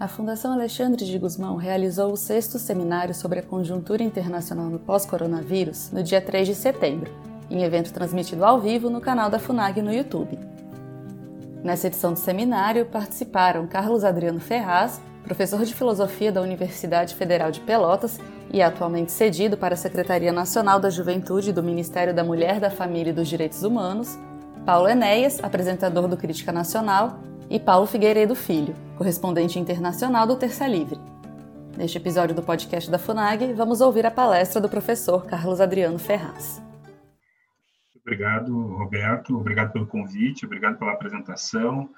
A Fundação Alexandre de Guzmão realizou o sexto seminário sobre a conjuntura internacional no pós-coronavírus no dia 3 de setembro, em evento transmitido ao vivo no canal da FUNAG no YouTube. Nessa edição do seminário participaram Carlos Adriano Ferraz, professor de filosofia da Universidade Federal de Pelotas e atualmente cedido para a Secretaria Nacional da Juventude do Ministério da Mulher, da Família e dos Direitos Humanos, Paulo Enéas, apresentador do Crítica Nacional, e Paulo Figueiredo Filho, correspondente internacional do Terça Livre. Neste episódio do podcast da FUNAG, vamos ouvir a palestra do professor Carlos Adriano Ferraz. Obrigado, Roberto. Obrigado pelo convite, obrigado pela apresentação.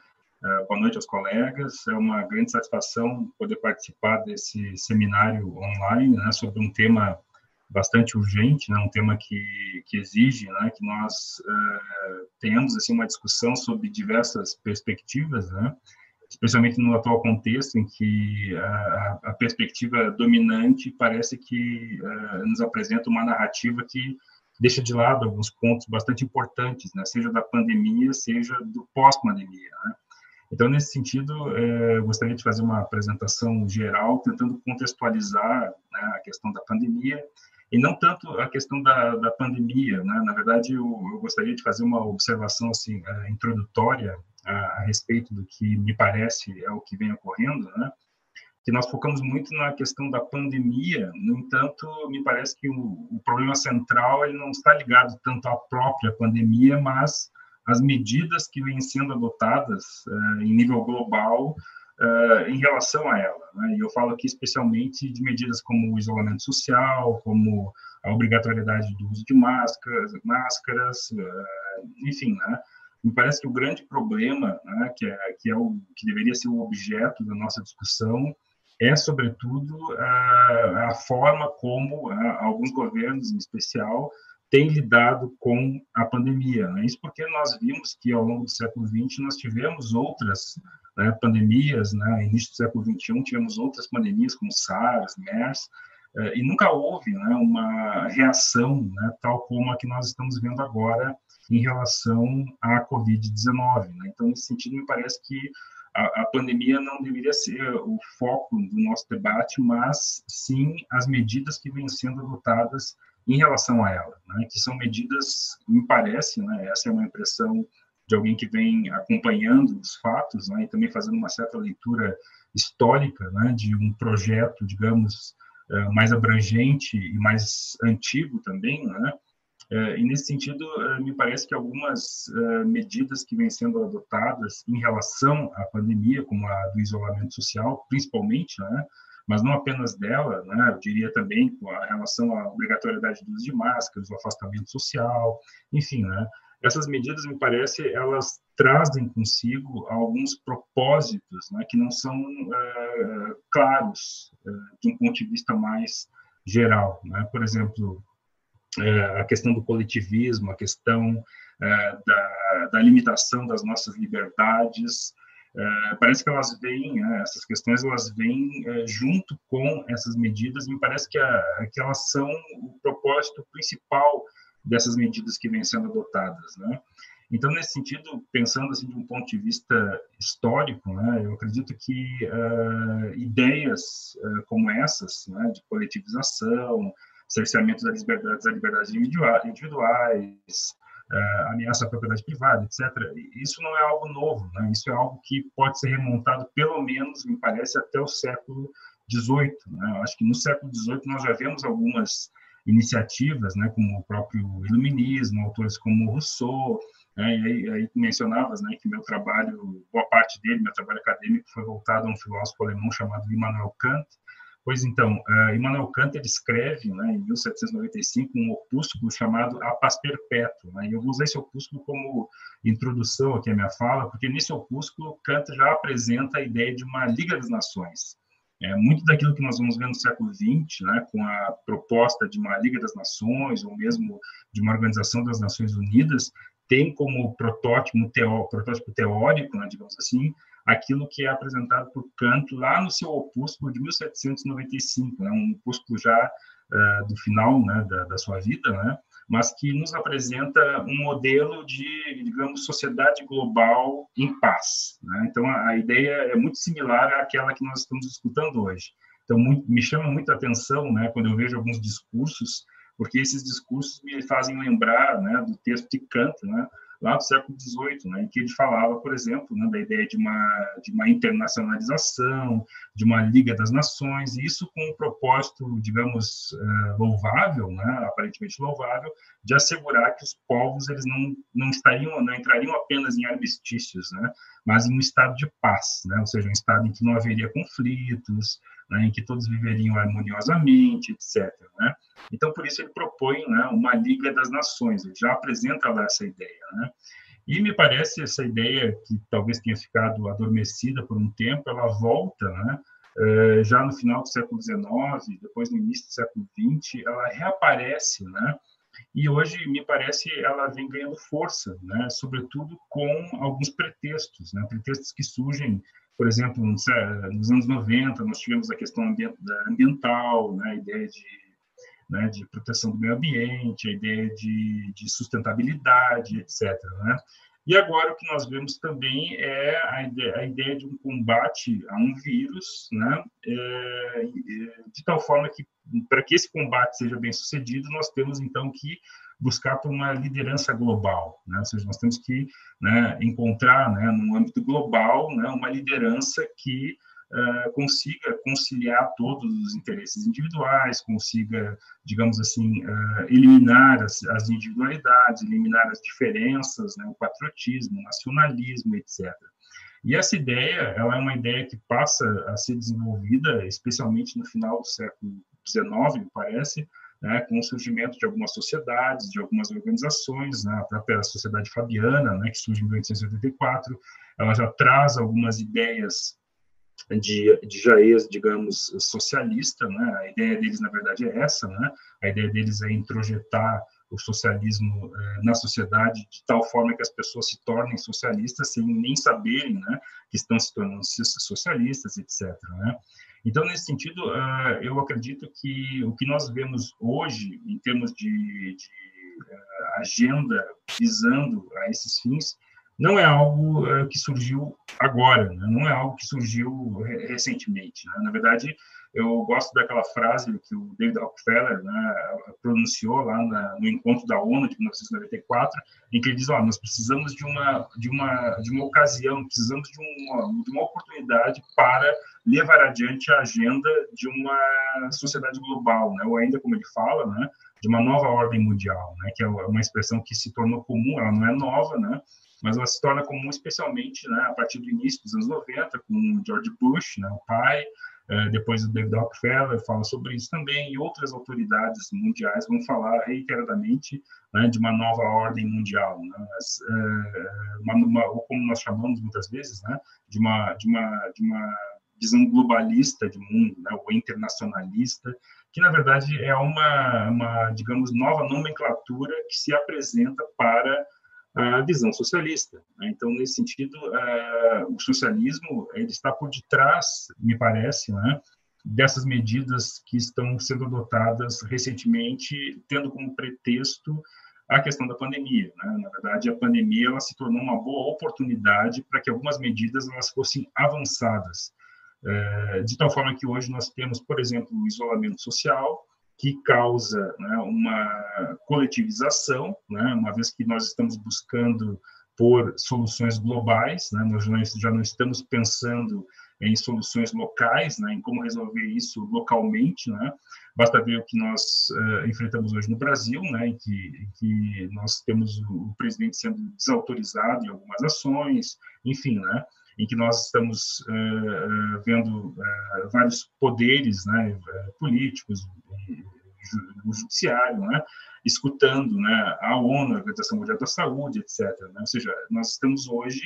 Uh, boa noite aos colegas. É uma grande satisfação poder participar desse seminário online né, sobre um tema bastante urgente, né, um tema que, que exige né, que nós uh, tenhamos assim uma discussão sobre diversas perspectivas, né, especialmente no atual contexto em que a, a perspectiva dominante parece que uh, nos apresenta uma narrativa que deixa de lado alguns pontos bastante importantes, né, seja da pandemia, seja do pós-pandemia. Né. Então, nesse sentido, é, gostaria de fazer uma apresentação geral, tentando contextualizar né, a questão da pandemia e não tanto a questão da, da pandemia, né? Na verdade, eu, eu, gostaria de fazer uma observação assim uh, introdutória a, a, respeito do que me parece é o que vem ocorrendo, né? Que nós focamos muito na questão da pandemia, no entanto, me parece que o, o problema central ele não está ligado tanto à própria pandemia, mas às medidas que vêm sendo adotadas uh, em nível global uh, em relação a ela. Né? E eu falo aqui especialmente de medidas como o isolamento social, como a obrigatoriedade do uso de máscaras, máscaras uh, enfim, né? Me parece que o grande problema, né, que, é, que, é o, que deveria ser o objeto da nossa discussão, é, sobretudo, a, a forma como alguns governos, em especial, têm lidado com a pandemia. Né? Isso porque nós vimos que, ao longo do século XX, nós tivemos outras né, pandemias, né, início do século XXI tivemos outras pandemias como SARS, MERS, eh, e nunca houve né, uma reação né, tal como a que nós estamos vendo agora em relação à Covid-19. Né? Então, nesse sentido, me parece que a, a, pandemia não deveria ser o foco do nosso debate, mas sim as medidas que vêm sendo adotadas em relação a ela, né? que são medidas, me parece, né, essa é uma impressão de alguém que vem acompanhando os fatos, né, e também fazendo uma certa leitura histórica, né, de um projeto, digamos, eh, mais abrangente e mais antigo também, né, eh, e nesse sentido, eh, me parece que algumas medidas que vêm sendo adotadas em relação à pandemia, como a do isolamento social, principalmente, né, mas não apenas dela, né, eu diria também com a relação à obrigatoriedade do uso de máscaras, o afastamento social, enfim, né, essas medidas, me parece, elas trazem consigo alguns propósitos né, que não são uh, claros uh, de um ponto de vista mais geral. Né? Por exemplo, uh, a questão do coletivismo, a questão da, da, limitação das nossas liberdades, parece que elas vêm, né, essas questões elas vêm junto com essas medidas, me parece que, a, que elas são o propósito principal dessas medidas que vêm sendo adotadas, né? Então, nesse sentido, pensando assim de um ponto de vista histórico, né, eu acredito que uh, ideias uh, como essas, né, de coletivização, cerceamento das liberdades, das liberdades individuais, uh, ameaça à propriedade privada, etc., isso não é algo novo, né? Isso é algo que pode ser remontado, pelo menos, me parece, até o século XVIII. Né? Eu acho que no século XVIII nós já vemos algumas iniciativas, né, como o próprio iluminismo, autores como Rousseau, né, e aí, aí mencionavas, né, que meu trabalho, boa parte dele, meu trabalho acadêmico foi voltado a um filósofo alemão chamado Immanuel Kant. Pois então, uh, Immanuel Kant ele escreve, né, em 1795, um opúsculo chamado A Paz Perpétua. Né, e eu vou usar esse opúsculo como introdução aqui à minha fala, porque nesse opúsculo Kant já apresenta a ideia de uma Liga das Nações. É, muito daquilo que nós vamos ver no século XX, né, com a proposta de uma Liga das Nações, ou mesmo de uma Organização das Nações Unidas, tem como protótipo, teó, protótipo teórico, né, digamos assim, aquilo que é apresentado por Kant lá no seu opúsculo de 1795, né, um opúsculo já uh, do final né, da, da, sua vida, né, mas que nos apresenta um modelo de, digamos, sociedade global em paz. Né? Então, a, a, ideia é muito similar àquela que nós estamos discutindo hoje. Então, muito, me chama muita atenção, né, quando eu vejo alguns discursos, porque esses discursos me fazem lembrar, né, do texto de Kant, né, lá do século XVIII, né, em que ele falava, por exemplo, né, da ideia de uma, de uma internacionalização, de uma Liga das Nações, e isso com um propósito, digamos, uh, louvável, né, aparentemente louvável, de assegurar que os povos eles não, não, estariam, não entrariam apenas em armistícios, né, mas em um estado de paz, né, ou seja, um estado em que não haveria conflitos, né, em que todos viveriam harmoniosamente, etc. Né? Então, por isso ele propõe né, uma Liga das Nações, ele já apresenta lá essa ideia. Né? E me parece essa ideia, que talvez tenha ficado adormecida por um tempo, ela volta né, eh, já no final do século XIX, depois no início do século XX, ela reaparece, né? E hoje, me parece, ela vem ganhando força, né? sobretudo com alguns pretextos, né? pretextos que surgem por exemplo, nos, anos 90, nós tivemos a questão ambiental, né, a ideia de, né, de proteção do meio ambiente, a ideia de, de sustentabilidade, etc. Né? E agora o que nós vemos também é a ideia, a ideia de um combate a um vírus, né, é, de tal forma que, para que esse combate seja bem sucedido, nós temos então que buscar por uma liderança global, né? ou seja, nós temos que né, encontrar, né, no âmbito global, né, uma liderança que uh, consiga conciliar todos os interesses individuais, consiga, digamos assim, uh, eliminar as, as, individualidades, eliminar as diferenças, né, o patriotismo, o nacionalismo, etc. E essa ideia, ela é uma ideia que passa a ser desenvolvida, especialmente no final do século XIX, me parece, né, com o surgimento de algumas sociedades, de algumas organizações, né, a própria Sociedade Fabiana, né, que surge em 1884, ela já traz algumas ideias de, de Jaez, digamos, socialista, né, a ideia deles, na verdade, é essa, né, a ideia deles é introjetar o socialismo eh, na sociedade de tal forma que as pessoas se tornem socialistas sem nem saberem, né, que estão se tornando socialistas, etc. Né? Então, nesse sentido, uh, eu acredito que o que nós vemos hoje, em termos de, de uh, agenda visando a esses fins, não é algo uh, que surgiu agora, né? não é algo que surgiu recentemente. Né? Na verdade, eu gosto daquela frase que o David Rockefeller né, pronunciou lá na, no encontro da ONU de 1994, em que ele diz: oh, nós precisamos de uma de uma de uma ocasião, precisamos de uma, de uma oportunidade para levar adiante a agenda de uma sociedade global, né? Ou ainda como ele fala, né? De uma nova ordem mundial, né? Que é uma expressão que se tornou comum, ela não é nova, né? Mas ela se torna comum especialmente, né? A partir do início dos anos 90, com George Bush, né? O pai, é, depois o David Rockefeller fala sobre isso também, e outras autoridades mundiais vão falar reiteradamente né, de uma nova ordem mundial, né, mas, é, uma, uma, ou como nós chamamos muitas vezes, né, de, uma, de, uma, de uma visão globalista de mundo, né, ou internacionalista, que na verdade é uma, uma, digamos, nova nomenclatura que se apresenta para a visão socialista. Né? Então, nesse sentido, uh, o socialismo ele está por detrás, me parece, né, dessas medidas que estão sendo adotadas recentemente, tendo como pretexto a questão da pandemia. Né? Na verdade, a pandemia ela se tornou uma boa oportunidade para que algumas medidas elas fossem avançadas, uh, de tal forma que hoje nós temos, por exemplo, o isolamento social, que causa né, uma coletivização, né, uma vez que nós estamos buscando por soluções globais, né, nós já não estamos pensando em soluções locais, né, em como resolver isso localmente, né, basta ver o que nós uh, enfrentamos hoje no Brasil, né, em que, em que nós temos o, presidente sendo desautorizado em algumas ações, enfim, né, em que nós estamos uh, uh, vendo uh, vários poderes né, políticos, o judiciário, né, escutando né, a ONU, a Organização Mundial da Saúde, etc. Né? Ou seja, nós estamos hoje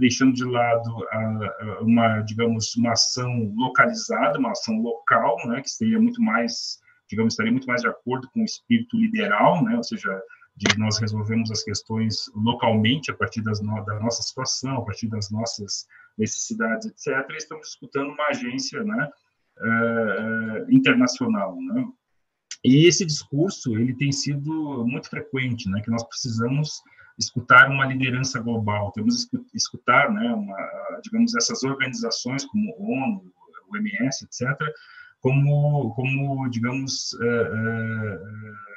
deixando de lado a, a uma, digamos, uma ação localizada, uma ação local, né, que seria muito mais, digamos, estaria muito mais de acordo com o espírito liberal, né, ou seja, de nós resolvemos as questões localmente a partir das no, da nossa situação, a partir das nossas necessidades, etc. E estamos disputando uma agência, né, uh, internacional, né? E esse discurso ele tem sido muito frequente, né, que nós precisamos escutar uma liderança global, temos que escutar, né, uma, digamos, essas organizações como a ONU, o MS, etc., como, como digamos, uh, uh,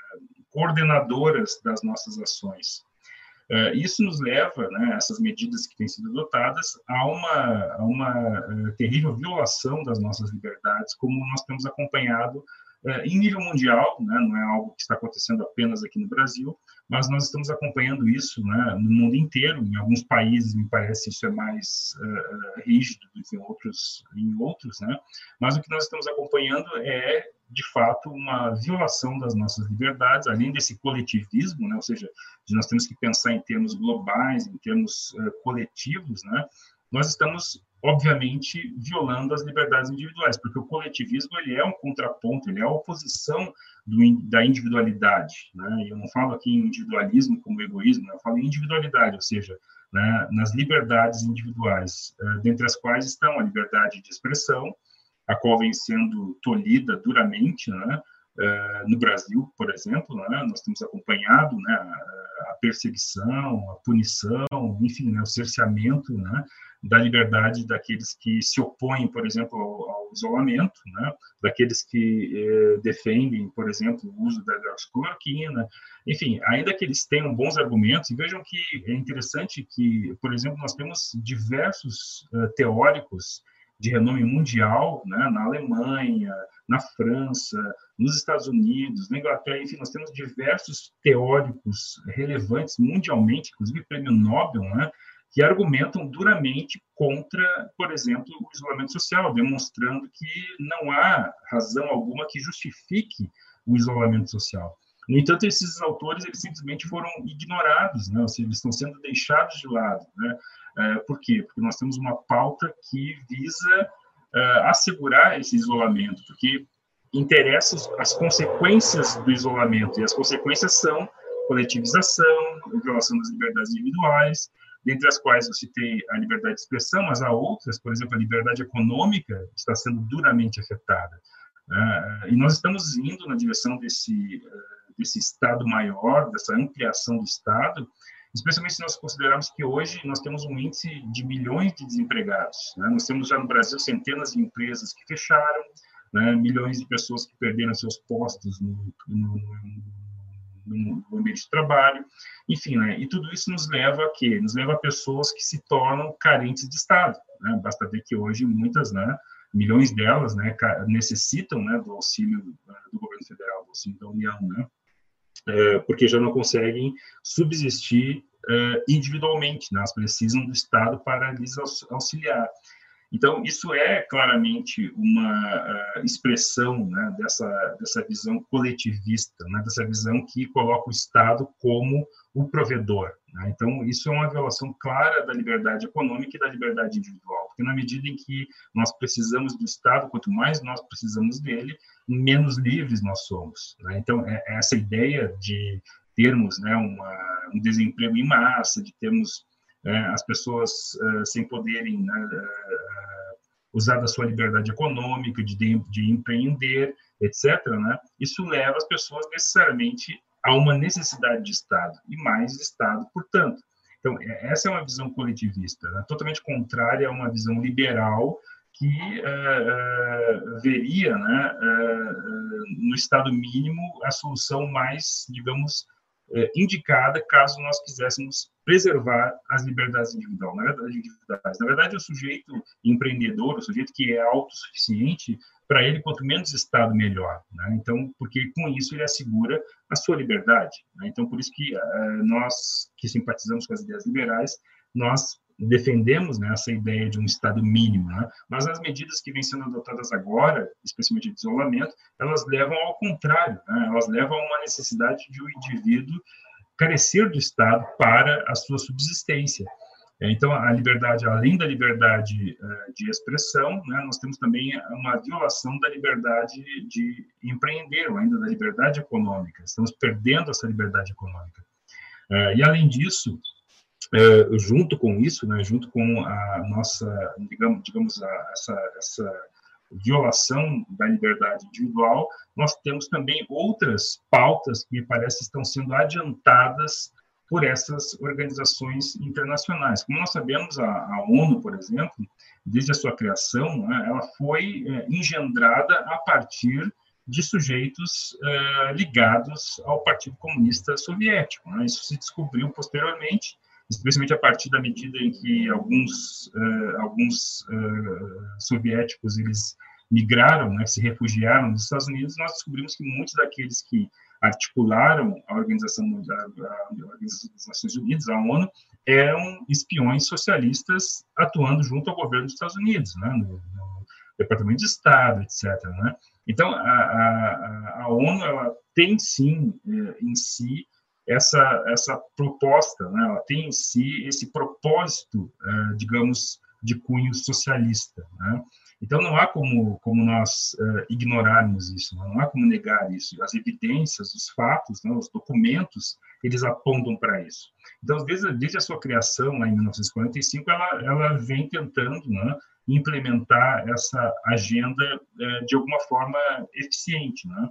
coordenadoras das nossas ações. Uh, isso nos leva, né, essas medidas que têm sido adotadas, a uma, a uma terrível violação das nossas liberdades, como nós temos acompanhado é, em nível mundial, né, não é algo que está acontecendo apenas aqui no Brasil, mas nós estamos acompanhando isso né, no mundo inteiro. Em alguns países, me parece, isso é mais uh, rígido do que em outros, em outros né? mas o que nós estamos acompanhando é, de fato, uma violação das nossas liberdades, além desse coletivismo, né, ou seja, nós temos que pensar em termos globais, em termos uh, coletivos, né? nós estamos obviamente violando as liberdades individuais, porque o coletivismo ele é um contraponto, ele é a oposição do, da individualidade, né? Eu não falo aqui em individualismo como egoísmo, eu falo em individualidade, ou seja, né, nas liberdades individuais, uh, dentre as quais estão a liberdade de expressão, a qual vem sendo tolhida duramente, né? Uh, no Brasil, por exemplo, né, nós temos acompanhado né, a, perseguição, a punição, enfim, né, o cerceamento né, da liberdade daqueles que se opõem, por exemplo, ao, ao isolamento, né? daqueles que eh, defendem, por exemplo, o uso da hidroxicloroquina, enfim, ainda que eles tenham bons argumentos, e vejam que é interessante que, por exemplo, nós temos diversos uh, teóricos de renome mundial, né? na Alemanha, na França, nos Estados Unidos, na Inglaterra, enfim, nós temos diversos teóricos relevantes mundialmente, inclusive prêmio Nobel, né? que argumentam duramente contra, por exemplo, o isolamento social, demonstrando que não há razão alguma que justifique o isolamento social. No entanto, esses autores eles simplesmente foram ignorados, né? ou seja, eles estão sendo deixados de lado. Né? É, por quê? Porque nós temos uma pauta que visa é, assegurar esse isolamento, porque interessa as consequências do isolamento, e as consequências são coletivização, violação das liberdades individuais, dentre as quais eu citei a liberdade de expressão, mas há outras, por exemplo, a liberdade econômica está sendo duramente afetada. Uh, e nós estamos indo na direção desse, uh, desse Estado maior, dessa ampliação do Estado, especialmente se nós considerarmos que hoje nós temos um índice de milhões de desempregados. Né? Nós temos já no Brasil centenas de empresas que fecharam, né? milhões de pessoas que perderam seus postos no, no, no, no ambiente de trabalho, enfim, né? E tudo isso nos leva a quê? Nos leva a pessoas que se tornam carentes de Estado, né? Basta ver que hoje muitas, né? Milhões delas, né? Necessitam? Do auxílio do governo federal, do auxílio da União, né? É, porque já não conseguem subsistir é, individualmente, né? Elas precisam do Estado para lhes auxiliar. Então, isso é claramente uma uh, expressão né, dessa, dessa visão coletivista, né, dessa visão que coloca o Estado como o provedor. Né? Então, isso é uma violação clara da liberdade econômica e da liberdade individual, porque na medida em que nós precisamos do Estado, quanto mais nós precisamos dele, menos livres nós somos. Né? Então, é, é essa ideia de termos né, uma, um desemprego em massa, de termos é, as pessoas uh, sem poderem né, uh, usar da sua liberdade econômica, de, de empreender, etc., né, isso leva as pessoas necessariamente a uma necessidade de Estado, e mais Estado, portanto. Então, é, essa é uma visão coletivista, né, totalmente contrária a uma visão liberal que uh, uh, veria né, uh, no Estado mínimo a solução mais, digamos, indicada caso nós quiséssemos preservar as liberdades individuais, na verdade, individuais. Na verdade, o sujeito empreendedor, o sujeito que é autossuficiente, para ele, quanto menos Estado, melhor. Né? Então, porque com isso ele assegura a sua liberdade. Né? Então, por isso que uh, nós que simpatizamos com as ideias liberais, nós defendemos né, essa ideia de um Estado mínimo, né? mas as medidas que vêm sendo adotadas agora, especialmente de isolamento, elas levam ao contrário, né? elas levam a uma necessidade de o um indivíduo carecer do Estado para a sua subsistência. É, então, a liberdade, além da liberdade uh, de expressão, né, nós temos também uma violação da liberdade de empreender, ou ainda da liberdade econômica. Estamos perdendo essa liberdade econômica. Uh, e, além disso, uh, junto com isso, né, junto com a nossa, digamos, digamos a, essa, essa violação da liberdade individual, nós temos também outras pautas que me parece estão sendo adiantadas por essas organizações internacionais. Como nós sabemos, a, a ONU, por exemplo, desde a sua criação, né, ela foi é, engendrada a partir de sujeitos é, ligados ao Partido Comunista Soviético. Né? Isso se descobriu posteriormente, especialmente a partir da medida em que alguns é, alguns é, soviéticos eles migraram, né, se refugiaram nos Estados Unidos. Nós descobrimos que muitos daqueles que articularam a Organização, Organização das Nações Unidas, a ONU, eram espiões socialistas atuando junto ao governo dos Estados Unidos, né, no, no Departamento de Estado, etc. Né? Então, a, a, a ONU ela tem sim eh, em si essa essa proposta, né? ela tem em si esse propósito, eh, digamos, de cunho socialista. Né? Então, não há como, como nós uh, ignorarmos isso, não há como negar isso. As evidências, os fatos, né, os documentos, eles apontam para isso. Então, desde, desde a sua criação, lá em 1945, ela, ela vem tentando né, implementar essa agenda uh, de alguma forma eficiente. Né?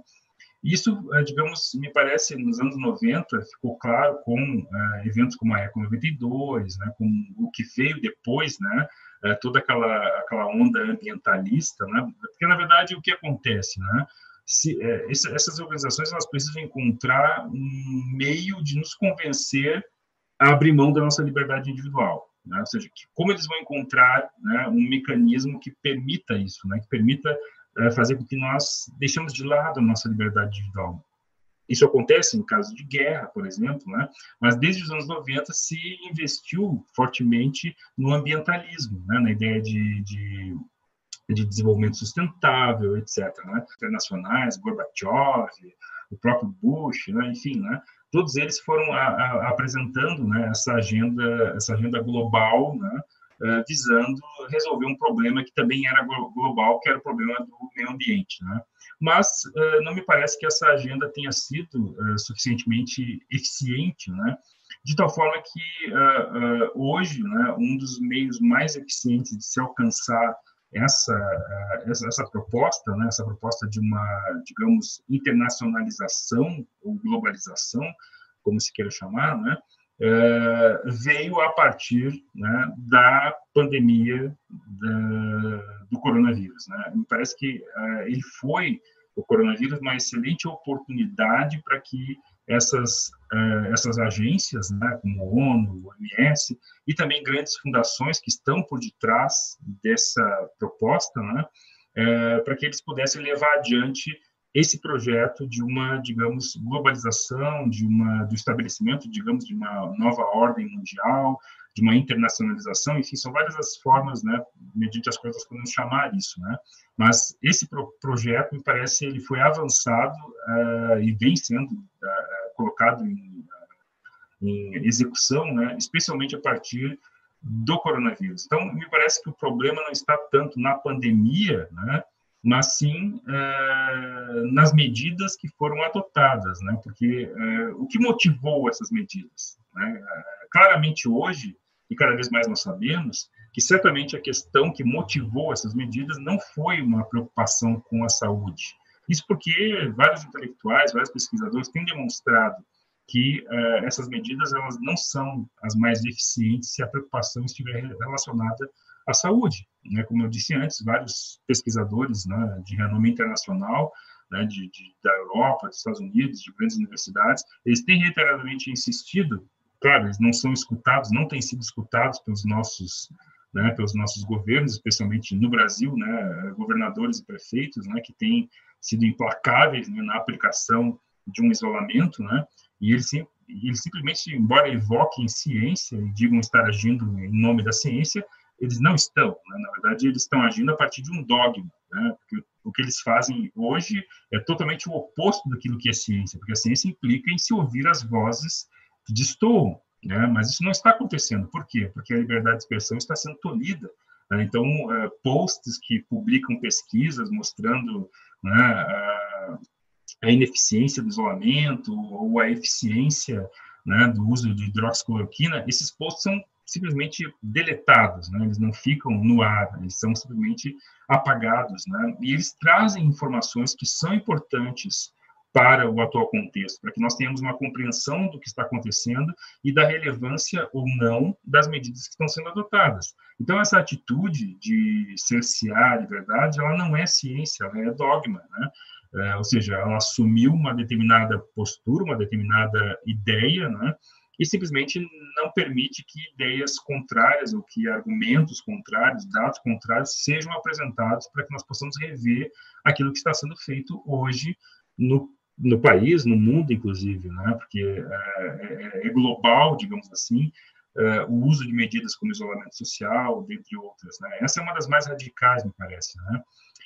Isso, uh, digamos, me parece, nos anos 90, ficou claro com eventos como a Eco 92, né, com o que veio depois, né, é, toda aquela, aquela onda ambientalista, né? porque, na verdade, o que acontece? Né? Se, é, esse, essas organizações elas precisam encontrar um meio de nos convencer a abrir mão da nossa liberdade individual. Né? Ou seja, que, como eles vão encontrar né, um mecanismo que permita isso, né? que permita fazer com que nós deixemos de lado a nossa liberdade individual. Isso acontece em caso de guerra, por exemplo, né? mas desde os anos 90 se investiu fortemente no ambientalismo, né? na ideia de, de, de desenvolvimento sustentável, etc. Né? Internacionais, Gorbachev, o próprio Bush, né? enfim, né? todos eles foram a, a, apresentando né? essa agenda, essa agenda global, né? Uh, visando resolver um problema que também era global, que era o problema do meio ambiente. Né? mas uh, não me parece que essa agenda tenha sido uh, suficientemente eficiente, né? de tal forma que hoje né, um dos meios mais eficientes de se alcançar essa, essa, essa, proposta, né, essa proposta de uma, digamos, internacionalização ou globalização, como se queira chamar, né, veio a partir né, da pandemia da, do coronavírus. Né? Me parece que uh, ele foi, o coronavírus, uma excelente oportunidade para que essas, uh, essas agências, né, como a ONU, o OMS, e também grandes fundações que estão por detrás dessa proposta, né, para que eles pudessem levar adiante esse projeto de uma, digamos, globalização, de uma do estabelecimento, digamos, de uma nova ordem mundial, de uma internacionalização, enfim, são várias as formas, né, mediante as coisas podemos chamar isso, né? Mas esse pro projeto, me parece, ele foi avançado uh, e vem sendo uh, colocado em, uh, em, execução, né, especialmente a partir do coronavírus. Então, me parece que o problema não está tanto na pandemia, né, mas sim nas medidas que foram adotadas, né? Porque o que motivou essas medidas? Né? claramente hoje e cada vez mais nós sabemos que certamente a questão que motivou essas medidas não foi uma preocupação com a saúde. Isso porque vários intelectuais, vários pesquisadores têm demonstrado que essas medidas elas não são as mais eficientes se a preocupação estiver relacionada à saúde. Né? Como eu disse antes, vários pesquisadores né, de renome internacional, né, de, de, da Europa, dos Estados Unidos, de grandes universidades, eles têm reiteradamente insistido claro, eles não são escutados, não têm sido escutados pelos nossos, né, pelos nossos governos, especialmente no Brasil, né, governadores e prefeitos, né, que têm sido implacáveis né, na aplicação de um isolamento, né, e eles, eles simplesmente, embora evoquem ciência e digam estar agindo em nome da ciência, eles não estão, né, na verdade, eles estão agindo a partir de um dogma, né, porque o que eles fazem hoje é totalmente o oposto daquilo que é ciência, porque a ciência implica em se ouvir as vozes que destoam, né? mas isso não está acontecendo. Por quê? Porque a liberdade de expressão está sendo tolhida. Né? Então, uh, posts que publicam pesquisas mostrando né, a, a, ineficiência do isolamento ou a eficiência né, do uso de hidroxicloroquina, esses posts são simplesmente deletados, né? eles não ficam no ar, eles são simplesmente apagados, né? e eles trazem informações que são importantes para o atual contexto, para que nós tenhamos uma compreensão do que está acontecendo e da relevância ou não das medidas que estão sendo adotadas. Então, essa atitude de cercear a liberdade, ela não é ciência, ela é dogma, né? É, ou seja, ela assumiu uma determinada postura, uma determinada ideia, né? E simplesmente não permite que ideias contrárias ou que argumentos contrários, dados contrários sejam apresentados para que nós possamos rever aquilo que está sendo feito hoje no, no país, no mundo, inclusive, né? porque é, é, é global, digamos assim, é, o uso de medidas como isolamento social, dentre outras. Né? Essa é uma das mais radicais, me parece. Né?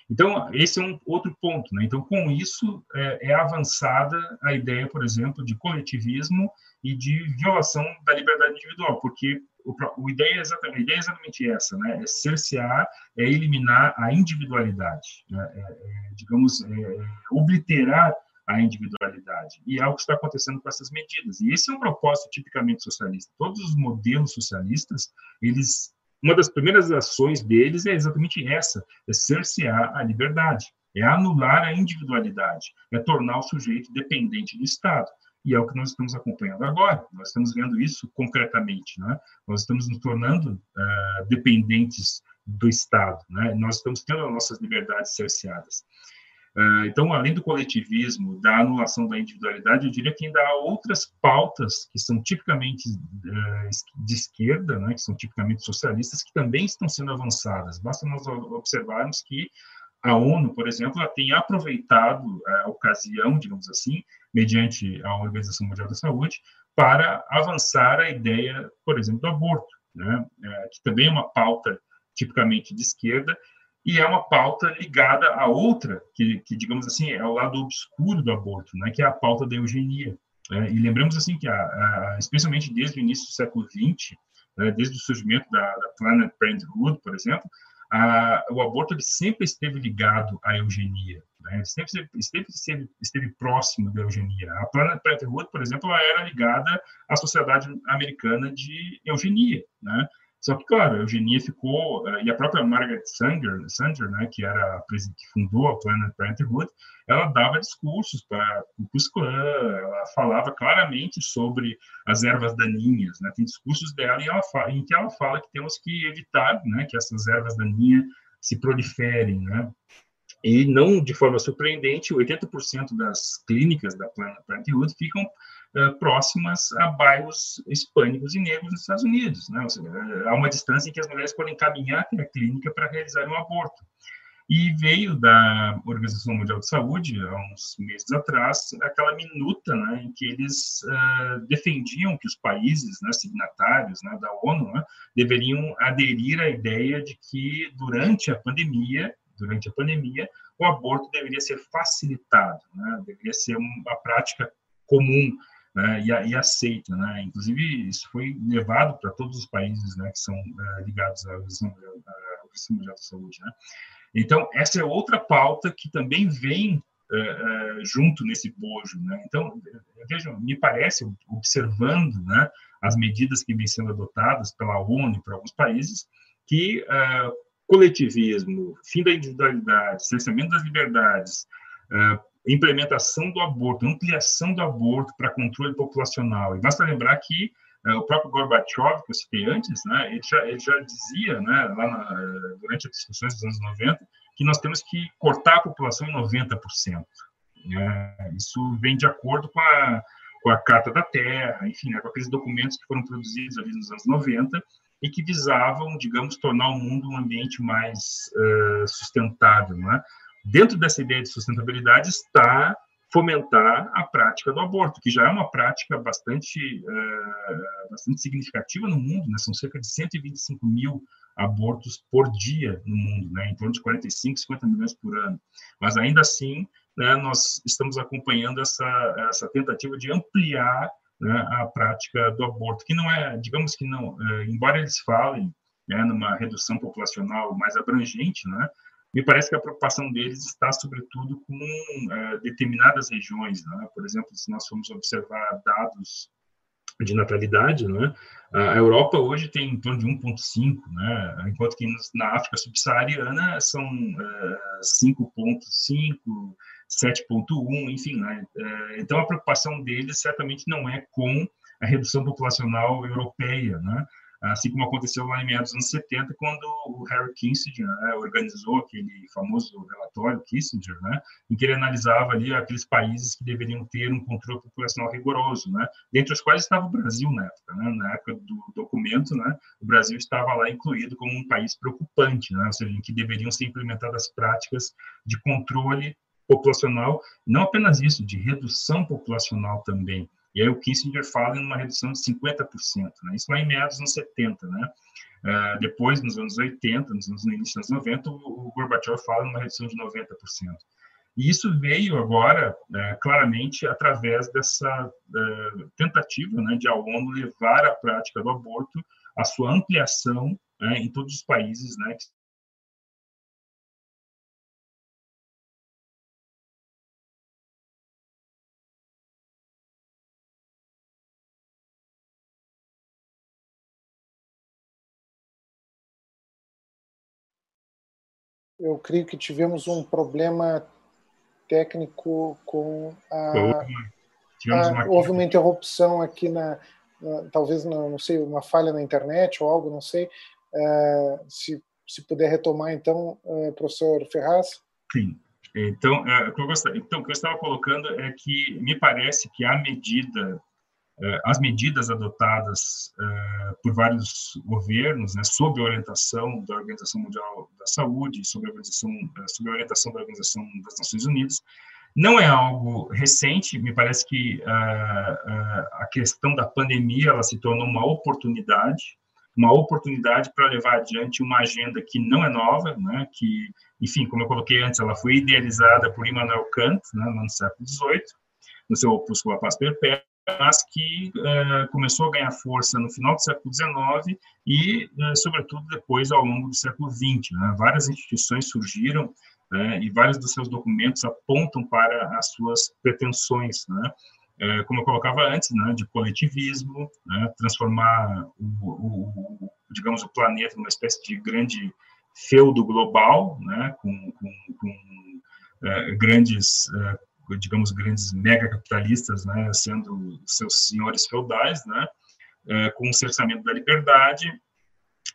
Então, esse é um outro ponto. Né? Então, com isso, é, é, avançada a ideia, por exemplo, de coletivismo e de violação da liberdade individual, porque o, o ideia é exatamente, a ideia é exatamente essa, né? é cercear, é eliminar a individualidade, né? é, é, digamos, é, é, obliterar a individualidade. E é algo que está acontecendo com essas medidas. E esse é um propósito tipicamente socialista. Todos os modelos socialistas, eles uma das primeiras ações deles é exatamente essa: é cercear a liberdade, é anular a individualidade, é tornar o sujeito dependente do Estado. E é o que nós estamos acompanhando agora. Nós estamos vendo isso concretamente. Né? Nós estamos nos tornando uh, dependentes do Estado. Né? Nós estamos tendo as nossas liberdades cerceadas. Ah, então, além do coletivismo, da anulação da individualidade, eu diria que ainda há outras pautas que são tipicamente eh, de esquerda, né, que são tipicamente socialistas, que também estão sendo avançadas. Basta nós observarmos que a ONU, por exemplo, ela tem aproveitado a ocasião, digamos assim, mediante a Organização Mundial da Saúde, para avançar a ideia, por exemplo, do aborto, né, eh, que também é uma pauta tipicamente de esquerda, e é uma pauta ligada a outra, que, que digamos assim, é o lado obscuro do aborto, né, que é a pauta da eugenia. Né? E lembramos assim que, a, a, especialmente desde o início do século XX, né, desde o surgimento da, da Planned Parenthood, por exemplo, a, o aborto ele sempre esteve ligado à eugenia, né? sempre, sempre esteve, esteve, próximo da eugenia. A Planned Parenthood, por exemplo, ela era ligada à Sociedade Americana de Eugenia, né? Só que, claro, a eugenia ficou, eh, e a própria Margaret Sanger, Sanger né, que era que fundou a Planned Parenthood, ela dava discursos para o Klux ela falava claramente sobre as ervas daninhas, né, tem discursos dela em, ela fala, em que ela fala que temos que evitar né, que essas ervas daninhas se proliferem, né, e não de forma surpreendente, 80% das clínicas da Planned Parenthood ficam uh, próximas a bairros hispânicos e negros nos Estados Unidos. Né? Seja, há uma distância em que as mulheres podem caminhar até a clínica para realizar um aborto. E veio da Organização Mundial de Saúde, há uns meses atrás, aquela minuta né, em que eles uh, defendiam que os países né, signatários né, da ONU né, deveriam aderir à ideia de que, durante a pandemia, durante a pandemia, o aborto deveria ser facilitado, né? deveria ser uma prática comum né? e, e, aceita. Né? Inclusive, isso foi levado para todos os países né, que são uh, ligados à Organização Mundial da Saúde. Né? Então, essa é outra pauta que também vem uh, uh, junto nesse bojo. Né? Então, vejam, me parece, observando né, as medidas que vêm sendo adotadas pela ONU e alguns países, que coletivismo, fim da individualidade, cerceamento das liberdades, implementação do aborto, ampliação do aborto para controle populacional. E basta lembrar que uh, o próprio Gorbachev, que eu citei antes, né, ele, já, ele já dizia, né, lá na, durante as discussões dos anos 90, que nós temos que cortar a população em 90%. Né? Isso vem de acordo com a, com a Carta da Terra, enfim, né, com aqueles documentos que foram produzidos ali nos anos 90, e que visavam, digamos, tornar o mundo um ambiente mais uh, sustentável. Né? Dentro dessa ideia de sustentabilidade está fomentar a prática do aborto, que já é uma prática bastante, uh, bastante significativa no mundo, né? são cerca de 125 mil abortos por dia no mundo, né? em torno de 45, 50 milhões por ano. Mas ainda assim, né, nós estamos acompanhando essa, essa tentativa de ampliar né, a prática do aborto, que não é, digamos que não, é, embora eles falem né, numa redução populacional mais abrangente, né, me parece que a preocupação deles está, sobretudo, com é, determinadas regiões. Né? Por exemplo, se nós formos observar dados de natalidade, né? A Europa hoje tem em torno de 1,5, né? enquanto que na África subsaariana são uh, 5,5, 7,1, enfim. Né? Uh, então, a preocupação deles certamente não é com a redução populacional europeia, né? Assim como aconteceu lá em meados dos anos 70, quando o Harry Kissinger né, organizou aquele famoso relatório Kissinger, né, em que ele analisava ali aqueles países que deveriam ter um controle populacional rigoroso, né, dentre os quais estava o Brasil na época. Né, na época do documento, né, o Brasil estava lá incluído como um país preocupante, né, ou seja, em que deveriam ser implementadas práticas de controle populacional, não apenas isso, de redução populacional também, e aí o Kissinger fala em uma redução de 50%, né? isso lá em meados dos anos 70, né? Uh, depois, nos anos 80, nos, no início dos anos 90, o, o Gorbachev fala em uma redução de 90%. E isso veio agora, uh, claramente, através dessa uh, tentativa né, de a ONU levar a prática do aborto, a sua ampliação né, em todos os países né, que eu creio que tivemos um problema técnico com a. a houve uma interrupção aqui na, na talvez na, não sei uma falha na internet ou algo não sei. Uh, se se puder retomar então uh, professor Ferraz. Sim. Então uh, o que eu gostaria, então o que eu estava colocando é que me parece que a medida as medidas adotadas uh, por vários governos, né, sob orientação da Organização Mundial da Saúde, sob a, uh, sob a orientação da Organização das Nações Unidas, não é algo recente. Me parece que a questão da pandemia ela se tornou uma oportunidade, uma oportunidade para levar adiante uma agenda que não é nova, né, que, enfim, como eu coloquei antes, ela foi idealizada por Immanuel Kant, né, no século XVIII, no seu opúsculo A Paz Perpétua mas que uh, começou a ganhar força no final do século XIX e, uh, sobretudo, depois ao longo do século XX. Né? Várias instituições surgiram uh, e vários dos seus documentos apontam para as suas pretensões, né? como eu colocava antes, né? de coletivismo, né? transformar o, o, o, digamos, o planeta numa espécie de grande feudo global, né? com, com, com grandes digamos, grandes megacapitalistas, né, sendo seus senhores feudais, né, é, com o cerceamento da liberdade,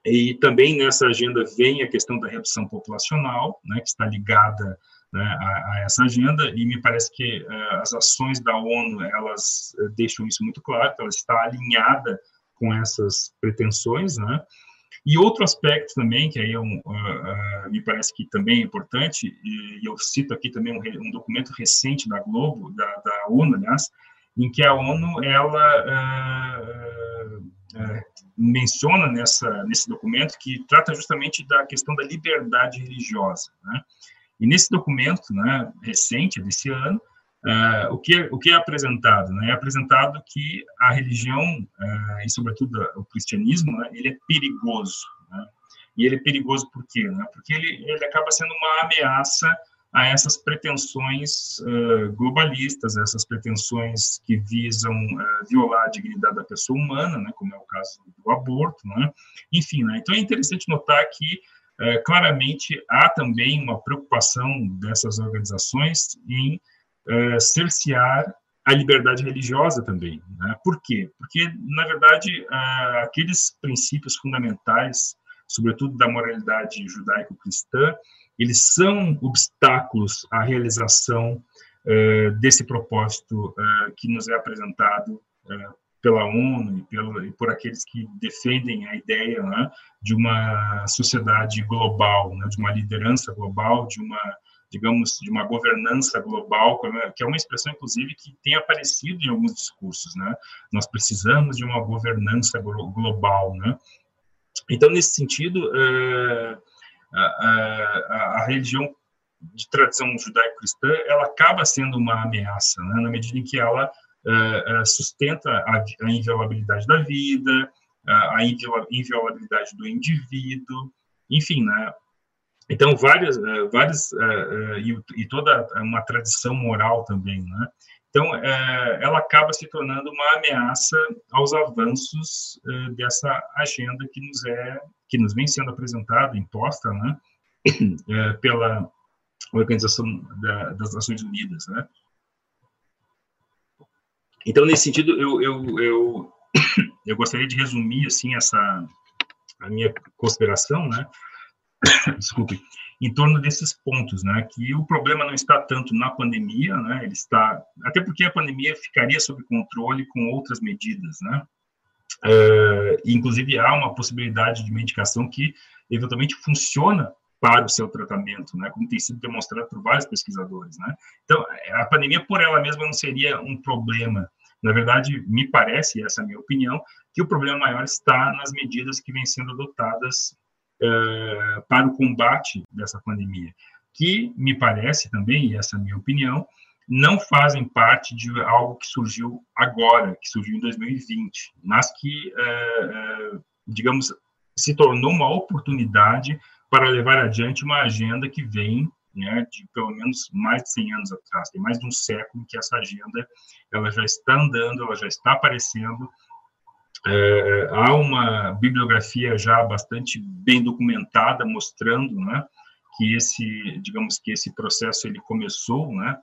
e também nessa agenda vem a questão da redução populacional, né, que está ligada né, a, a, essa agenda, e me parece que uh, as ações da ONU, elas uh, deixam isso muito claro, que ela está alinhada com essas pretensões, né, e outro aspecto também, que aí é um, me parece que também é importante, e, eu cito aqui também um, um documento recente da Globo, da, da, ONU, aliás, em que a ONU, ela uh, menciona nessa, nesse documento que trata justamente da questão da liberdade religiosa, né? E nesse documento, né, recente, desse ano, Uh, o, que é, o que é apresentado? Né? É apresentado que a religião, uh, e sobretudo o cristianismo, né, ele é perigoso. E ele é perigoso por quê? Né? Porque ele, ele acaba sendo uma ameaça a essas pretensões uh, globalistas, essas pretensões que visam violar a dignidade da pessoa humana, né, como é o caso do aborto. Né? Enfim, né? então é interessante notar que claramente há também uma preocupação dessas organizações em uh, cercear a liberdade religiosa também. Né? Por quê? Porque, na verdade, uh, aqueles princípios fundamentais, sobretudo da moralidade judaico-cristã, eles são obstáculos à realização uh, desse propósito que nos é apresentado pela ONU e, pelo, e, por aqueles que defendem a ideia né, de uma sociedade global, né, de uma liderança global, de uma digamos, de uma governança global, que é uma expressão, inclusive, que tem aparecido em alguns discursos, né? Nós precisamos de uma governança global, né? Então, nesse sentido, eh, a, a, a religião de tradição judaico-cristã, ela acaba sendo uma ameaça, né? na medida em que ela uh, sustenta a, a, inviolabilidade da vida, a inviolabilidade do indivíduo, enfim, né? Então, várias, várias e, e toda uma tradição moral também, né? Então, é, ela acaba se tornando uma ameaça aos avanços é, dessa agenda que nos é que nos vem sendo apresentada, imposta, né, é, pela Organização da, das Nações Unidas, né. Então, nesse sentido, eu, eu, eu, eu gostaria de resumir assim essa a minha consideração, né, desculpe, em torno desses pontos, né, que o problema não está tanto na pandemia, né, ele está, até porque a pandemia ficaria sob controle com outras medidas, né, uh, inclusive há uma possibilidade de medicação que eventualmente funciona para o seu tratamento, né, como tem sido demonstrado por vários pesquisadores, né. Então, a pandemia por ela mesma não seria um problema. Na verdade, me parece, essa é a minha opinião, que o problema maior está nas medidas que vêm sendo adotadas uh, para o combate dessa pandemia, que me parece também, e essa é a minha opinião, não fazem parte de algo que surgiu agora, que surgiu em 2020, mas que, uh, uh, digamos, se tornou uma oportunidade para levar adiante uma agenda que vem né, de pelo menos mais de 100 anos atrás, tem mais de um século que essa agenda ela já está andando, ela já está aparecendo, é, há uma bibliografia já bastante bem documentada mostrando, né, que esse, digamos que esse processo ele começou, né,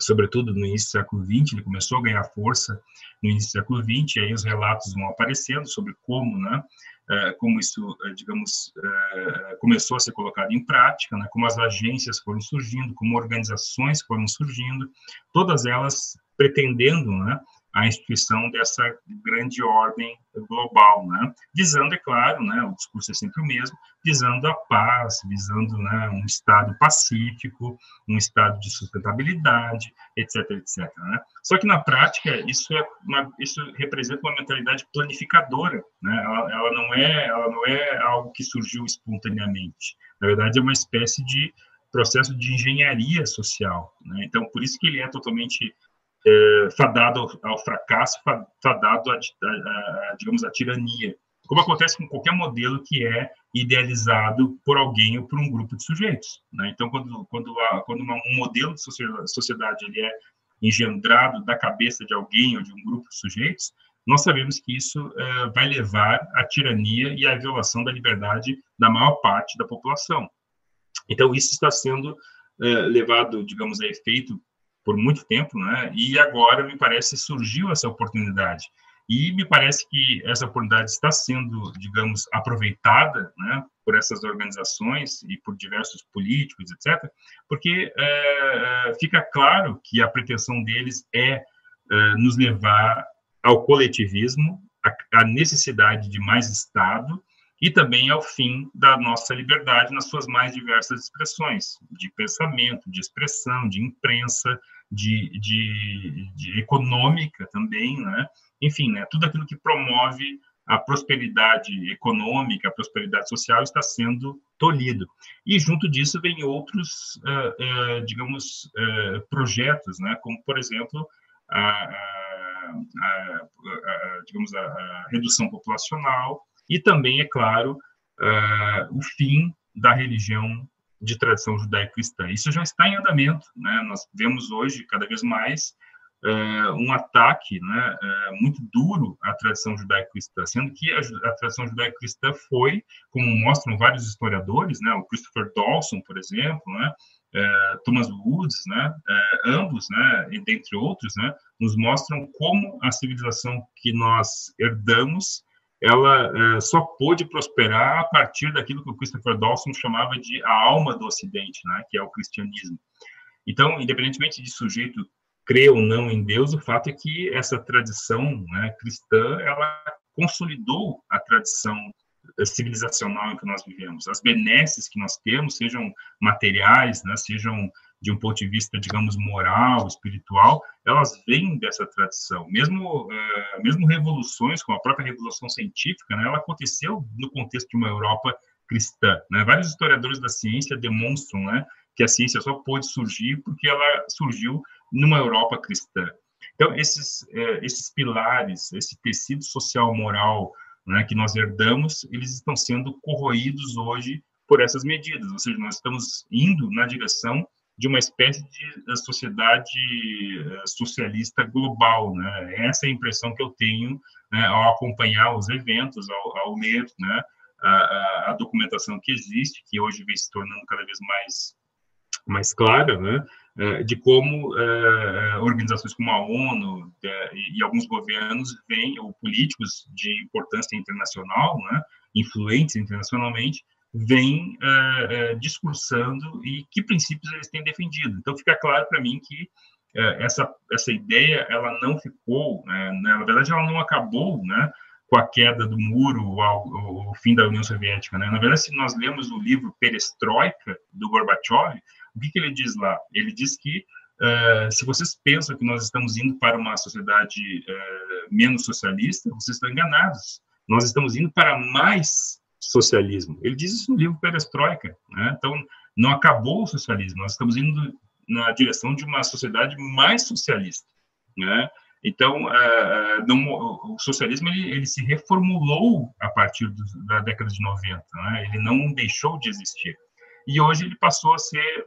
sobretudo no início do século XX, ele começou a ganhar força no início do século XX, e aí os relatos vão aparecendo sobre como, né, é, como isso, é, digamos, é, começou a ser colocado em prática, né, como as agências foram surgindo, como organizações foram surgindo, todas elas pretendendo, né, a instituição dessa grande ordem global, né? visando, é claro, né, o discurso é sempre o mesmo, visando a paz, visando né, um Estado pacífico, um Estado de sustentabilidade, etc, etc. Né? Só que na prática isso é uma, isso representa uma mentalidade planificadora, né? Ela, ela, não é ela não é algo que surgiu espontaneamente. Na verdade é uma espécie de processo de engenharia social. Né? Então por isso que ele é totalmente é, fadado ao, fracasso, fadado a, a, a, digamos, a tirania, como acontece com qualquer modelo que é idealizado por alguém ou por um grupo de sujeitos. Né? Então, quando, quando, quando uma, um modelo de sociedade ele é engendrado da cabeça de alguém ou de um grupo de sujeitos, nós sabemos que isso é, vai levar à tirania e à violação da liberdade da maior parte da população. Então, isso está sendo é, levado, digamos, a efeito por muito tempo, né? E agora me parece surgiu essa oportunidade. E me parece que essa oportunidade está sendo, digamos, aproveitada, né, por essas organizações e por diversos políticos, etc., porque é, fica claro que a pretensão deles é, é nos levar ao coletivismo, a necessidade de mais Estado e também ao fim da nossa liberdade nas suas mais diversas expressões, de pensamento, de expressão, de imprensa, de, de, de econômica também, né? Enfim, né, tudo aquilo que promove a prosperidade econômica, a prosperidade social está sendo tolhido. E junto disso vem outros, uh, uh, digamos, uh, projetos, né, como, por exemplo, a, a, a, digamos, a, redução populacional e também, é claro, o fim da religião de tradição judaico-cristã. Isso já está em andamento, né? Nós vemos hoje cada vez mais uh, um ataque, né, uh, muito duro à tradição judaico-cristã, sendo que a, a tradição judaico-cristã foi, como mostram vários historiadores, né, o Christopher Dawson, por exemplo, né, uh, Thomas Woods, né, ambos, né, dentre outros, né, nos mostram como a civilização que nós herdamos ela é, só pôde prosperar a partir daquilo que o Christopher Dawson chamava de a alma do Ocidente, né, que é o cristianismo. Então, independentemente de sujeito crer ou não em Deus, o fato é que essa tradição né, cristã ela consolidou a tradição eh, civilizacional em que nós vivemos. As benesses que nós temos, sejam materiais, né, sejam de um ponto de vista, digamos, moral, espiritual, elas vêm dessa tradição. Mesmo, uh, mesmo revoluções, como a própria revolução científica, né, ela aconteceu no contexto de uma Europa cristã. Né? Vários historiadores da ciência demonstram né, que a ciência só pôde surgir porque ela surgiu numa Europa cristã. Então, esses, uh, esses pilares, esse tecido social moral né, que nós herdamos, eles estão sendo corroídos hoje por essas medidas, ou seja, nós estamos indo na direção de uma espécie de sociedade socialista global, né? Essa é a impressão que eu tenho né, ao acompanhar os eventos, ao, ao ler, né, a, a, documentação que existe, que hoje vem se tornando cada vez mais mais clara, né, é, de como organizações como a ONU é, e alguns governos veem, ou políticos de importância internacional, né, influentes internacionalmente, vêm discursando e que princípios eles têm defendido. Então, fica claro para mim que essa, essa ideia ela não ficou, né, na verdade, ela não acabou, né, com a queda do muro ao, ao, fim da União Soviética. Né? Na verdade, se nós lemos o livro Perestroika, do Gorbachev, o que, que ele diz lá? Ele diz que uh, se vocês pensam que nós estamos indo para uma sociedade uh, menos socialista, vocês estão enganados. Nós estamos indo para mais socialismo. Ele diz isso no livro Perestroika. Né? Então, não acabou o socialismo, nós estamos indo na direção de uma sociedade mais socialista. Né? Então, uh, não, o socialismo ele, ele, se reformulou a partir do, da década de 90, né? ele não deixou de existir. E hoje ele passou a ser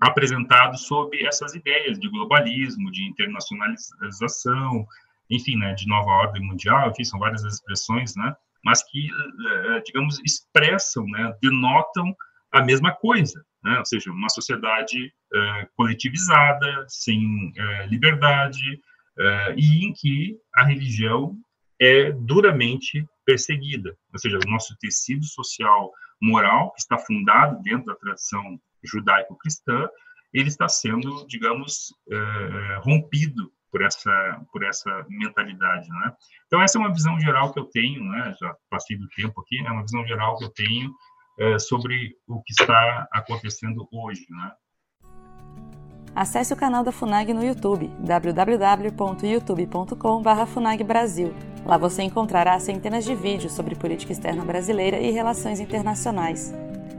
apresentado sob essas ideias de globalismo, de internacionalização, enfim, né, de nova ordem mundial, enfim, são várias expressões, né, mas que, eh, digamos, expressam, né, denotam a mesma coisa, né, ou seja, uma sociedade uh, coletivizada, sem uh, liberdade, uh, e em que a religião é duramente perseguida, ou seja, o nosso tecido social moral, que está fundado dentro da tradição judaico-cristã, ele está sendo, digamos, rompido por essa por essa mentalidade, né? Então essa é uma visão geral que eu tenho, né? Já passei do tempo aqui, é uma visão geral que eu tenho é, sobre o que está acontecendo hoje, né? Acesse o canal da Funag no YouTube, www.youtube.com/funagbrasil. Lá você encontrará centenas de vídeos sobre política externa brasileira e relações internacionais.